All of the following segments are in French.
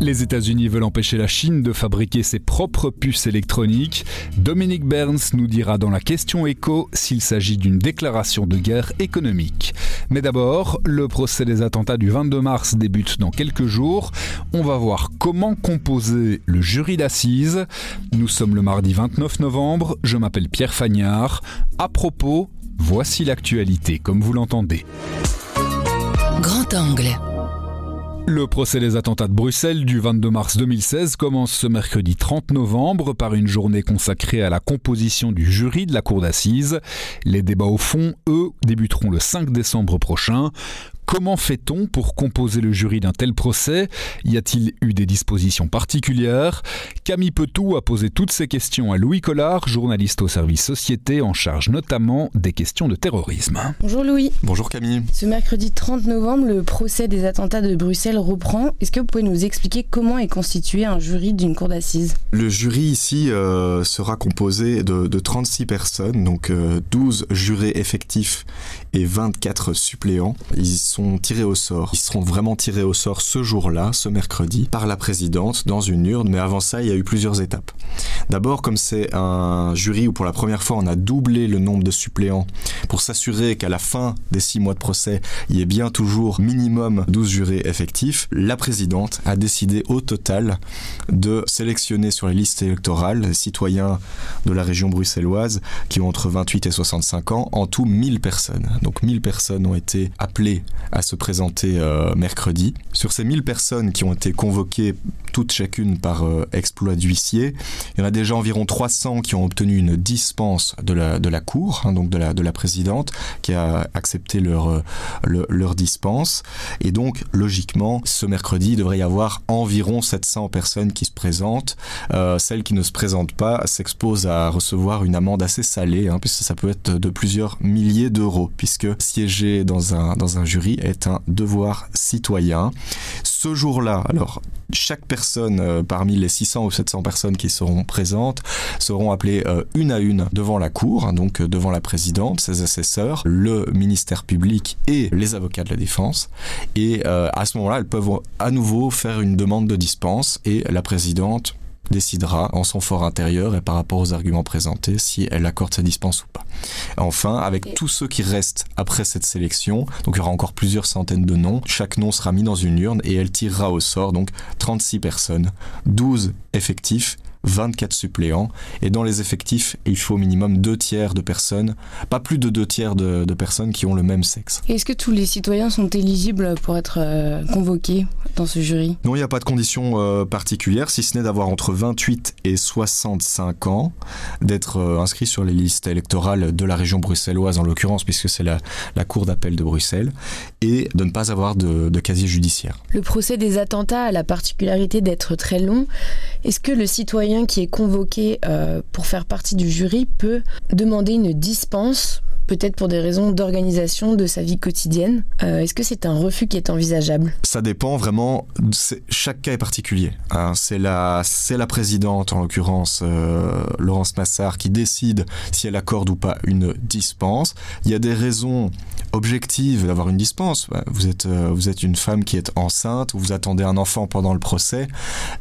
Les États-Unis veulent empêcher la Chine de fabriquer ses propres puces électroniques. Dominique Burns nous dira dans la question écho s'il s'agit d'une déclaration de guerre économique. Mais d'abord, le procès des attentats du 22 mars débute dans quelques jours. On va voir comment composer le jury d'assises. Nous sommes le mardi 29 novembre. Je m'appelle Pierre Fagnard. À propos, voici l'actualité comme vous l'entendez. Grand angle. Le procès des attentats de Bruxelles du 22 mars 2016 commence ce mercredi 30 novembre par une journée consacrée à la composition du jury de la cour d'assises. Les débats au fond, eux, débuteront le 5 décembre prochain. Comment fait-on pour composer le jury d'un tel procès? Y a-t-il eu des dispositions particulières? Camille Petou a posé toutes ces questions à Louis Collard, journaliste au service Société en charge notamment des questions de terrorisme. Bonjour Louis. Bonjour Camille. Ce mercredi 30 novembre, le procès des attentats de Bruxelles reprend. Est-ce que vous pouvez nous expliquer comment est constitué un jury d'une cour d'assises? Le jury ici euh, sera composé de, de, 36 personnes, donc euh, 12 jurés effectifs et 24 suppléants. Ils sont tirés au sort. Ils seront vraiment tirés au sort ce jour-là, ce mercredi, par la présidente dans une urne. Mais avant ça, il y a eu plusieurs étapes. D'abord, comme c'est un jury où pour la première fois on a doublé le nombre de suppléants pour s'assurer qu'à la fin des six mois de procès, il y ait bien toujours minimum 12 jurés effectifs, la présidente a décidé au total de sélectionner sur les listes électorales les citoyens de la région bruxelloise qui ont entre 28 et 65 ans, en tout 1000 personnes. Donc 1000 personnes ont été appelées à se présenter euh, mercredi. Sur ces 1000 personnes qui ont été convoquées toutes chacune par euh, exploit d'huissier, il y en a déjà environ 300 qui ont obtenu une dispense de la, de la cour, hein, donc de la, de la présidente, qui a accepté leur, euh, leur, dispense. Et donc, logiquement, ce mercredi, il devrait y avoir environ 700 personnes qui se présentent. Euh, celles qui ne se présentent pas s'exposent à recevoir une amende assez salée, hein, puisque ça peut être de plusieurs milliers d'euros, puisque siéger dans un, dans un jury est un devoir citoyen. Ce jour-là, alors, chaque personne euh, parmi les 600 ou 700 personnes qui seront présentes seront appelées euh, une à une devant la cour, hein, donc euh, devant la présidente, ses assesseurs, le ministère public et les avocats de la défense. Et à ce moment-là, elles peuvent à nouveau faire une demande de dispense et la présidente décidera en son fort intérieur et par rapport aux arguments présentés si elle accorde sa dispense ou pas. Enfin, avec tous ceux qui restent après cette sélection, donc il y aura encore plusieurs centaines de noms, chaque nom sera mis dans une urne et elle tirera au sort donc 36 personnes, 12 effectifs 24 suppléants. Et dans les effectifs, il faut au minimum deux tiers de personnes, pas plus de deux tiers de, de personnes qui ont le même sexe. Est-ce que tous les citoyens sont éligibles pour être euh, convoqués dans ce jury? Non, il n'y a pas de condition euh, particulière, si ce n'est d'avoir entre 28 et 65 ans, d'être euh, inscrit sur les listes électorales de la région bruxelloise en l'occurrence, puisque c'est la, la Cour d'appel de Bruxelles, et de ne pas avoir de, de casier judiciaire. Le procès des attentats a la particularité d'être très long. Est-ce que le citoyen qui est convoqué euh, pour faire partie du jury peut demander une dispense peut-être pour des raisons d'organisation de sa vie quotidienne. Euh, Est-ce que c'est un refus qui est envisageable? Ça dépend vraiment, chaque cas est particulier. Hein. C'est la, présidente, en l'occurrence euh, Laurence Massard, qui décide si elle accorde ou pas une dispense. Il y a des raisons objectives d'avoir une dispense. Vous êtes, euh, vous êtes une femme qui est enceinte, vous attendez un enfant pendant le procès,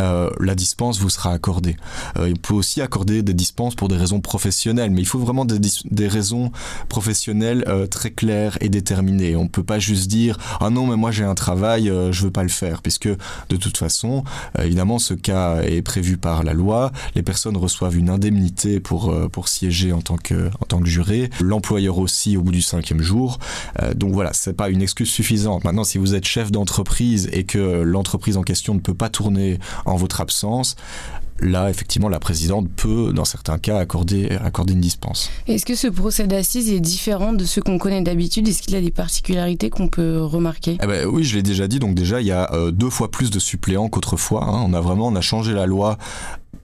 euh, la dispense vous sera accordée. Euh, il peut aussi accorder des dispenses pour des raisons professionnelles, mais il faut vraiment des, des raisons professionnelles très claires et déterminées. On peut pas juste dire ah non mais moi j'ai un travail, je veux pas le faire, puisque de toute façon, évidemment ce cas est prévu par la loi. Les personnes reçoivent une indemnité pour pour siéger en tant que en tant que juré. L'employeur aussi au bout du cinquième jour. Euh, donc voilà, c'est pas une excuse suffisante. Maintenant, si vous êtes chef d'entreprise et que l'entreprise en question ne peut pas tourner en votre absence, là, effectivement, la présidente peut, dans certains cas, accorder, accorder une dispense. Est-ce que ce procès d'assises est différent de ce qu'on connaît d'habitude? Est-ce qu'il a des particularités qu'on peut remarquer? Eh ben, Oui, je l'ai déjà dit. Donc déjà, il y a euh, deux fois plus de suppléants qu'autrefois. Hein. On a vraiment on a changé la loi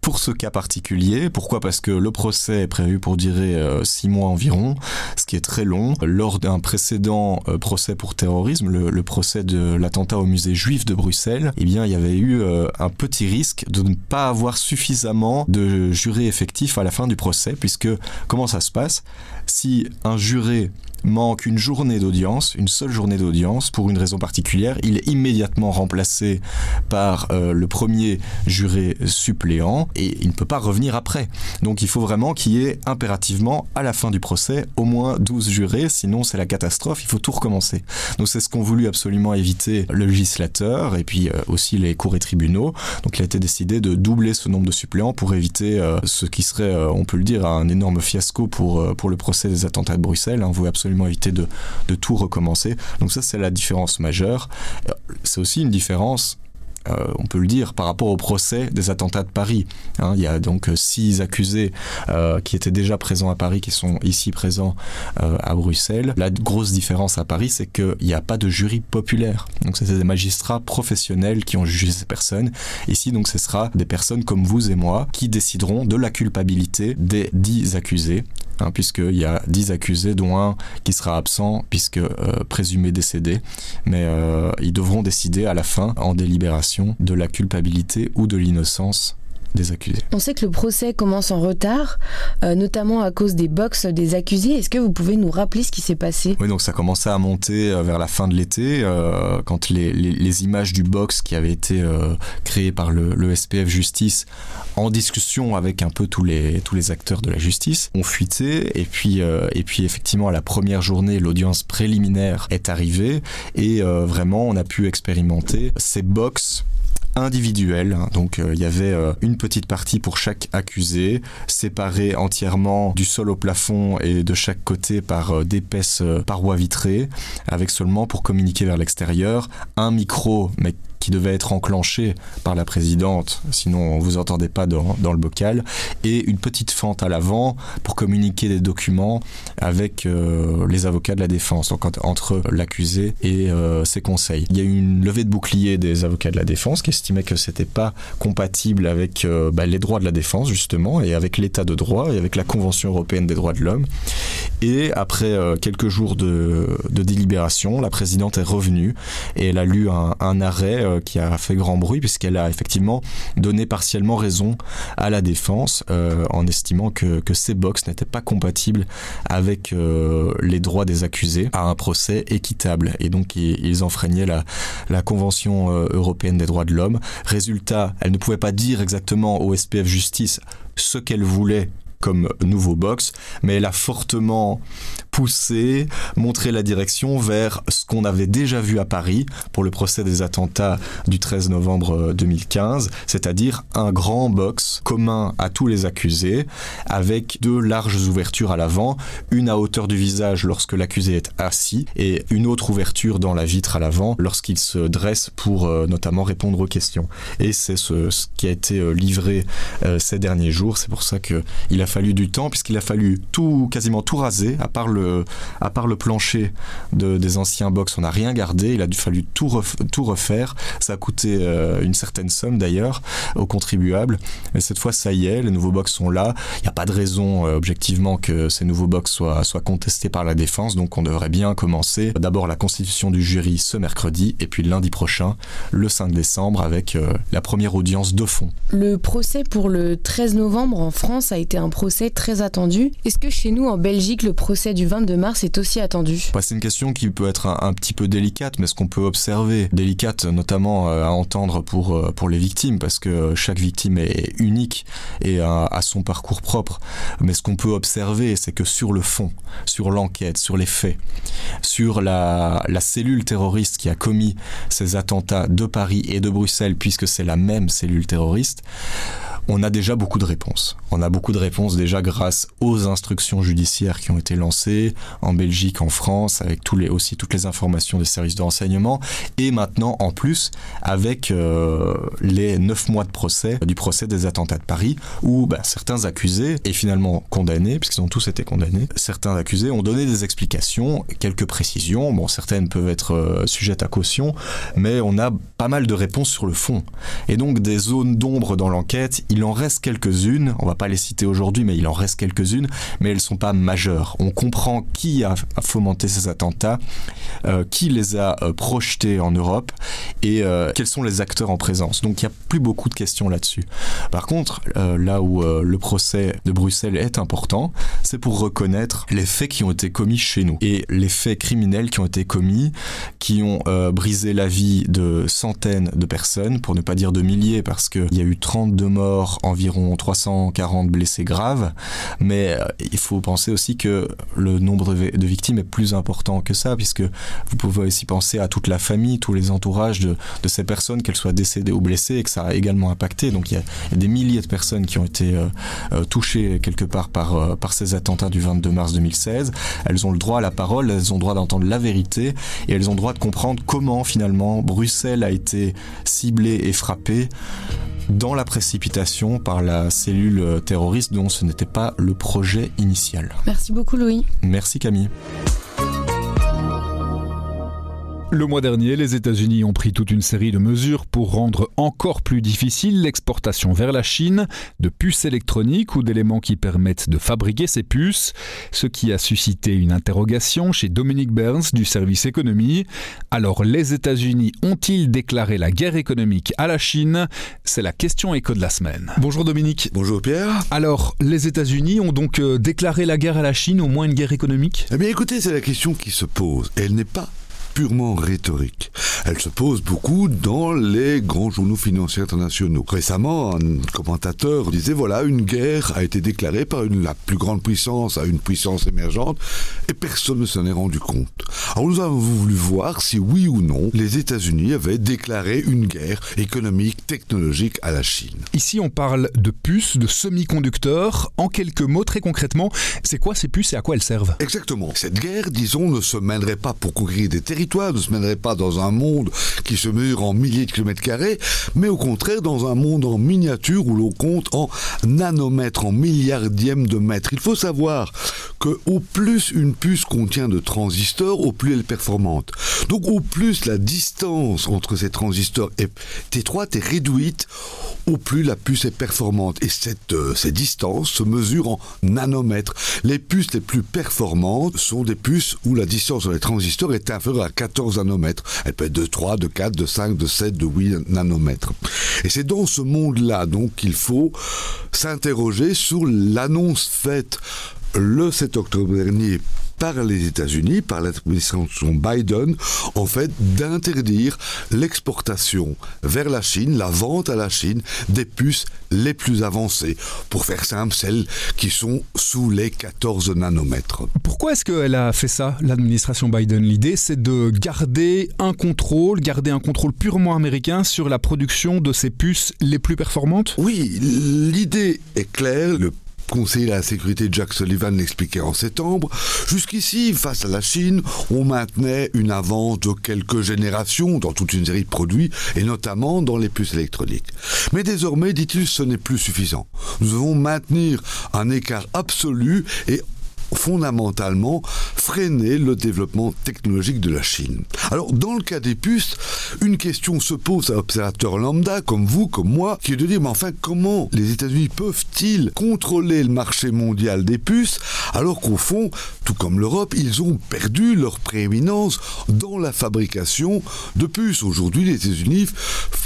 pour ce cas particulier. Pourquoi? Parce que le procès est prévu pour durer euh, six mois environ, ce qui est très long. Lors d'un précédent euh, procès pour terrorisme, le, procès de l'attentat au musée juif de Bruxelles, eh bien, il y avait eu euh, un petit risque de ne pas avoir suffisamment de jurés effectifs à la fin du procès, puisque comment ça se passe? Si un juré manque une journée d'audience, une seule journée d'audience, pour une raison particulière, il est immédiatement remplacé par euh, le premier juré suppléant et il ne peut pas revenir après. Donc il faut vraiment qu'il y ait impérativement, à la fin du procès, au moins 12 jurés, sinon c'est la catastrophe, il faut tout recommencer. Donc c'est ce qu'ont voulu absolument éviter le législateur et puis euh, aussi les cours et tribunaux. Donc il a été décidé de doubler ce nombre de suppléants pour éviter euh, ce qui serait, on peut le dire, un énorme fiasco pour, pour le procès des attentats de Bruxelles. Éviter de, tout recommencer. Donc ça, c'est la différence majeure. C'est aussi une différence euh, on peut le dire, par rapport au procès des attentats de Paris. Hein. il y a donc euh, six accusés euh, qui étaient déjà présents à Paris, qui sont ici présents à Bruxelles. La grosse différence à Paris, c'est qu'il n'y a pas de jury populaire. Donc c'était des magistrats professionnels qui ont jugé ces personnes. Ici, donc, ce sera des personnes comme vous et moi qui décideront de la culpabilité des dix accusés Hein, puisqu'il y a 10 accusés, dont un qui sera absent, puisque euh, présumé décédé. Mais euh, ils devront décider à la fin, en délibération, de la culpabilité ou de l'innocence des accusés. On sait que le procès commence en retard, euh, notamment à cause des box des accusés. Est-ce que vous pouvez nous rappeler ce qui s'est passé? Oui, donc ça commençait à monter euh, vers la fin de l'été, euh, quand les, les, images du box qui avait été créé par le, le, SPF Justice, en discussion avec un peu tous les, tous les acteurs de la justice, ont fuité. Et puis, et puis effectivement, à la première journée, l'audience préliminaire est arrivée et vraiment, on a pu expérimenter ces box individuel. Donc euh, il y avait euh, une petite partie pour chaque accusé, séparée entièrement du sol au plafond et de chaque côté par euh, d'épaisses parois vitrées, avec seulement pour communiquer vers l'extérieur un micro, mais qui devait être enclenché par la présidente, sinon on vous entendait pas dans, le bocal, et une petite fente à l'avant pour communiquer des documents avec euh, les avocats de la défense, donc entre l'accusé et euh, ses conseils. Il y a eu une levée de bouclier des avocats de la défense qui estimaient que c'était pas compatible avec euh, bah, les droits de la défense justement et avec l'état de droit et avec la Convention européenne des droits de l'homme. Et après quelques jours de, délibération, la présidente est revenue et elle a lu un arrêt euh, qui a fait grand bruit puisqu'elle a effectivement donné partiellement raison à la défense euh, en estimant que, ces box n'étaient pas compatibles avec euh, les droits des accusés à un procès équitable et donc ils, enfreignaient la, la Convention européenne des droits de l'homme. Résultat, elle ne pouvait pas dire exactement au SPF Justice ce qu'elle voulait comme nouveau box, mais elle a fortement poussé, montré la direction vers ce qu'on avait déjà vu à Paris pour le procès des attentats du 13 novembre 2015, c'est-à-dire un grand box commun à tous les accusés, avec deux larges ouvertures à l'avant, une à hauteur du visage lorsque l'accusé est assis, et une autre ouverture dans la vitre à l'avant lorsqu'il se dresse pour euh, notamment répondre aux questions. Et c'est ce, qui a été euh, livré euh, ces derniers jours, c'est pour ça qu'il a fallu du temps puisqu'il a fallu tout, quasiment tout raser, à part le, à part le plancher de, des anciens box, on n'a rien gardé. Il a fallu tout, tout refaire. Ça a coûté euh, une certaine somme d'ailleurs aux contribuables. Mais cette fois, ça y est, les nouveaux box sont là. Il n'y a pas de raison euh, objectivement que ces nouveaux box soient, soient contestés par la défense. Donc on devrait bien commencer d'abord la constitution du jury ce mercredi et puis lundi prochain, le 5 décembre, avec euh, la première audience de fond. Le procès pour le 13 novembre en France a été un procès très attendu. Est-ce que chez nous, en Belgique, le procès du 22 mars est aussi attendu bah, C'est une question qui peut être un, petit peu délicate, mais ce qu'on peut observer, délicate notamment euh, à entendre pour, euh, pour les victimes, parce que chaque victime est unique et a, son parcours propre. Mais ce qu'on peut observer, c'est que sur le fond, sur l'enquête, sur les faits, sur la cellule terroriste qui a commis ces attentats de Paris et de Bruxelles, puisque c'est la même cellule terroriste, On a déjà beaucoup de réponses. On a beaucoup de réponses déjà grâce aux instructions judiciaires qui ont été lancées en Belgique, en France, avec aussi toutes les informations des services de renseignement, et maintenant en plus avec euh, les neuf mois de procès du procès des attentats de Paris, où bah, certains accusés, et finalement condamnés, puisqu'ils ont tous été condamnés, certains accusés ont donné des explications, quelques précisions. Bon, certaines peuvent être euh, sujettes à caution, mais on a pas mal de réponses sur le fond. Et donc des zones d'ombre dans l'enquête, en reste quelques-unes. On va pas les citer aujourd'hui, mais il en reste quelques-unes, mais elles sont pas majeures. On comprend qui a fomenté ces attentats, euh, qui les a euh, projetés en Europe et quels sont les acteurs en présence. Donc il n'y a plus beaucoup de questions là-dessus. Par contre, là où le procès de Bruxelles est important, c'est pour reconnaître les faits qui ont été commis chez nous et les faits criminels qui ont été commis, qui ont euh, brisé la vie de centaines de personnes, pour ne pas dire de milliers, parce qu'il y a eu 32 morts, environ 340 blessés graves. Mais euh, il faut penser aussi que le nombre de victimes est plus important que ça, puisque vous pouvez aussi penser à toute la famille, tous les entourages de, ces personnes, qu'elles soient décédées ou blessées, et que ça a également impacté. Donc il y a, des milliers de personnes qui ont été euh, touchées quelque part par, par ces attentats du 22 mars 2016. Elles ont le droit à la parole, elles ont le droit d'entendre la vérité et elles ont le droit de comprendre comment finalement Bruxelles a été ciblée et frappée dans la précipitation par la cellule terroriste dont ce n'était pas le projet initial. Merci beaucoup Louis. Merci Camille. Le mois dernier, les États-Unis ont pris toute une série de mesures pour rendre encore plus difficile l'exportation vers la Chine de puces électroniques ou d'éléments qui permettent de fabriquer ces puces, ce qui a suscité une interrogation chez Dominique Burns du service économie. Alors les États-Unis ont-ils déclaré la guerre économique à la Chine? C'est la question écho de la semaine. Bonjour Dominique. Bonjour Pierre. Alors les États-Unis ont donc euh, déclaré la guerre à la Chine, au moins une guerre économique? Eh bien écoutez, c'est la question qui se pose. Elle n'est pas purement rhétorique. Elle se pose beaucoup dans les grands journaux financiers internationaux. Récemment, un commentateur disait voilà, une guerre a été déclarée par une, la plus grande puissance à une puissance émergente et personne ne s'en est rendu compte. Alors nous avons voulu voir si oui ou non les États-Unis avaient déclaré une guerre économique, technologique à la Chine. Ici, on parle de puces, de semi-conducteurs. En quelques mots, très concrètement, c'est quoi ces puces et à quoi elles servent? Exactement. Cette guerre, disons, ne se mènerait pas pour conquérir des territoires ne se mènerait pas dans un monde qui se mesure en milliers de kilomètres carrés, mais au contraire dans un monde en miniature où l'on compte en nanomètres, en milliardièmes de mètres. Il faut savoir que au plus une puce contient de transistors, au plus elle est performante. Donc au plus la distance entre ces transistors est étroite et réduite, au plus la puce est performante. Et cette, euh, ces distances se mesurent en nanomètres. Les puces les plus performantes sont des puces où la distance entre les transistors est inférieure à 14 nanomètres. Elle peut être de 3, de 4, de 5, de 7, de 8 nanomètres. Et c'est dans ce monde-là donc qu'il faut s'interroger sur l'annonce faite le 7 octobre dernier par les États-Unis, par l'administration Biden, en fait, d'interdire l'exportation vers la Chine, la vente à la Chine des puces les plus avancées. Pour faire simple, celles qui sont sous les 14 nanomètres. Pourquoi est-ce qu'elle a fait ça, l'administration Biden? L'idée, c'est de garder un contrôle, garder un contrôle purement américain sur la production de ces puces les plus performantes? Oui, l'idée est claire. Le conseiller à la sécurité Jack Sullivan l'expliquait en septembre, jusqu'ici, face à la Chine, on maintenait une avance de quelques générations dans toute une série de produits, et notamment dans les puces électroniques. Mais désormais, dit-il, ce n'est plus suffisant. Nous devons maintenir un écart absolu et fondamentalement freiner le développement technologique de la Chine. Alors, dans le cas des puces, une question se pose à l'observateur lambda, comme vous, comme moi, qui est de dire, mais enfin, comment les États-Unis peuvent-ils contrôler le marché mondial des puces, alors qu'au fond, tout comme l'Europe, ils ont perdu leur prééminence dans la fabrication de puces. Aujourd'hui, les États-Unis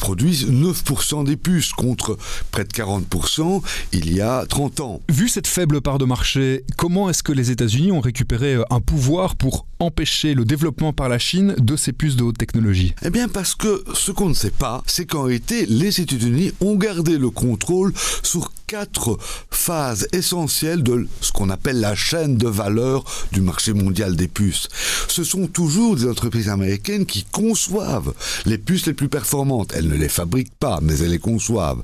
produisent 9% des puces contre près de 40% il y a 30 ans. Vu cette faible part de marché, comment est-ce que les États-Unis ont récupéré euh, un pouvoir pour empêcher le développement par la Chine de ces puces de haute technologie. Eh bien parce que ce qu'on ne sait pas, c'est qu'en réalité, les États-Unis ont gardé le contrôle sur quatre phases essentielles de ce qu'on appelle la chaîne de valeur du marché mondial des puces. Ce sont toujours des entreprises américaines qui conçoivent les puces les plus performantes. Elles ne les fabriquent pas, mais elles les conçoivent.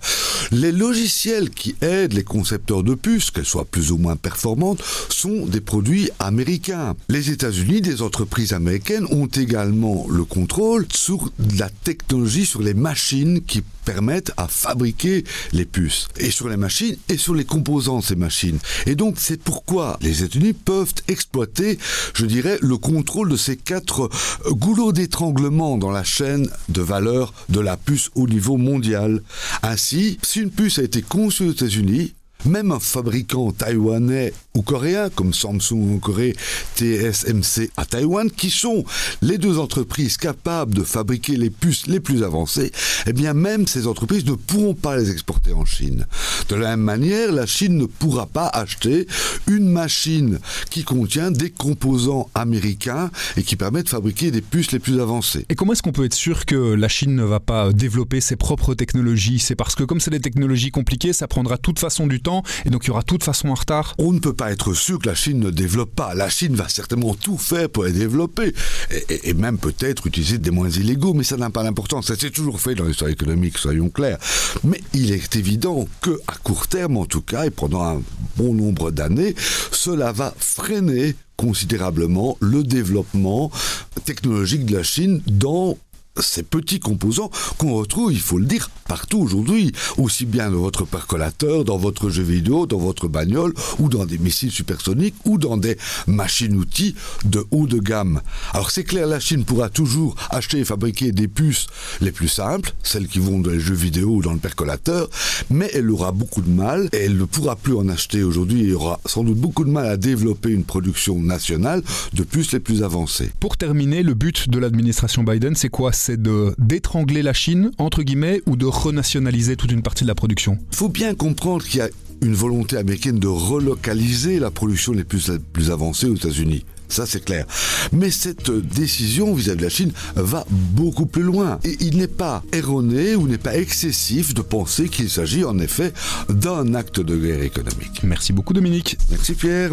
Les logiciels qui aident les concepteurs de puces, qu'elles soient plus ou moins performantes, sont des produits américains. Les États-Unis, des entreprises américaines, ont également le contrôle sur la technologie, sur les machines qui permettent à fabriquer les puces. Et sur les machines et sur les composants de ces machines. Et donc c'est pourquoi les États-Unis peuvent exploiter, je dirais, le contrôle de ces quatre euh, goulots d'étranglement dans la chaîne de valeur de la puce au niveau mondial. Ainsi, si une puce a été conçue aux États-Unis, même un fabricant taïwanais ou coréen comme Samsung en Corée, TSMC à Taïwan, qui sont les deux entreprises capables de fabriquer les puces les plus avancées, eh bien même ces entreprises ne pourront pas les exporter en Chine. De la même manière, la Chine ne pourra pas acheter une machine qui contient des composants américains et qui permet de fabriquer des puces les plus avancées. Et comment est-ce qu'on peut être sûr que la Chine ne va pas développer ses propres technologies? C'est parce que comme c'est des technologies compliquées, ça prendra toute façon du temps et donc il y aura toute façon un retard On ne peut pas être sûr que la Chine ne développe pas. La Chine va certainement tout faire pour les développer et, et même peut-être utiliser des moyens illégaux, mais ça n'a pas d'importance. Ça s'est toujours fait dans l'histoire économique, soyons clairs. Mais il est évident que à court terme, en tout cas, et pendant un bon nombre d'années, cela va freiner considérablement le développement technologique de la Chine dans ces petits composants qu'on retrouve, il faut le dire, partout aujourd'hui, aussi bien dans votre percolateur, dans votre jeu vidéo, dans votre bagnole, ou dans des missiles supersoniques, ou dans des machines-outils de haut de gamme. Alors c'est clair, la Chine pourra toujours acheter et fabriquer des puces les plus simples, celles qui vont dans les jeux vidéo ou dans le percolateur, mais elle aura beaucoup de mal, et elle ne pourra plus en acheter aujourd'hui, et aura sans doute beaucoup de mal à développer une production nationale de puces les plus avancées. Pour terminer, le but de l'administration Biden, c'est quoi? C'est de d'étrangler la Chine, entre guillemets, ou de renationaliser toute une partie de la production Il faut bien comprendre qu'il y a une volonté américaine de relocaliser la production les plus, les plus avancées aux États-Unis. Ça, c'est clair. Mais cette décision vis-à-vis de la Chine va beaucoup plus loin. Et il n'est pas erroné ou n'est pas excessif de penser qu'il s'agit en effet d'un acte de guerre économique. Merci beaucoup Dominique. Merci Pierre.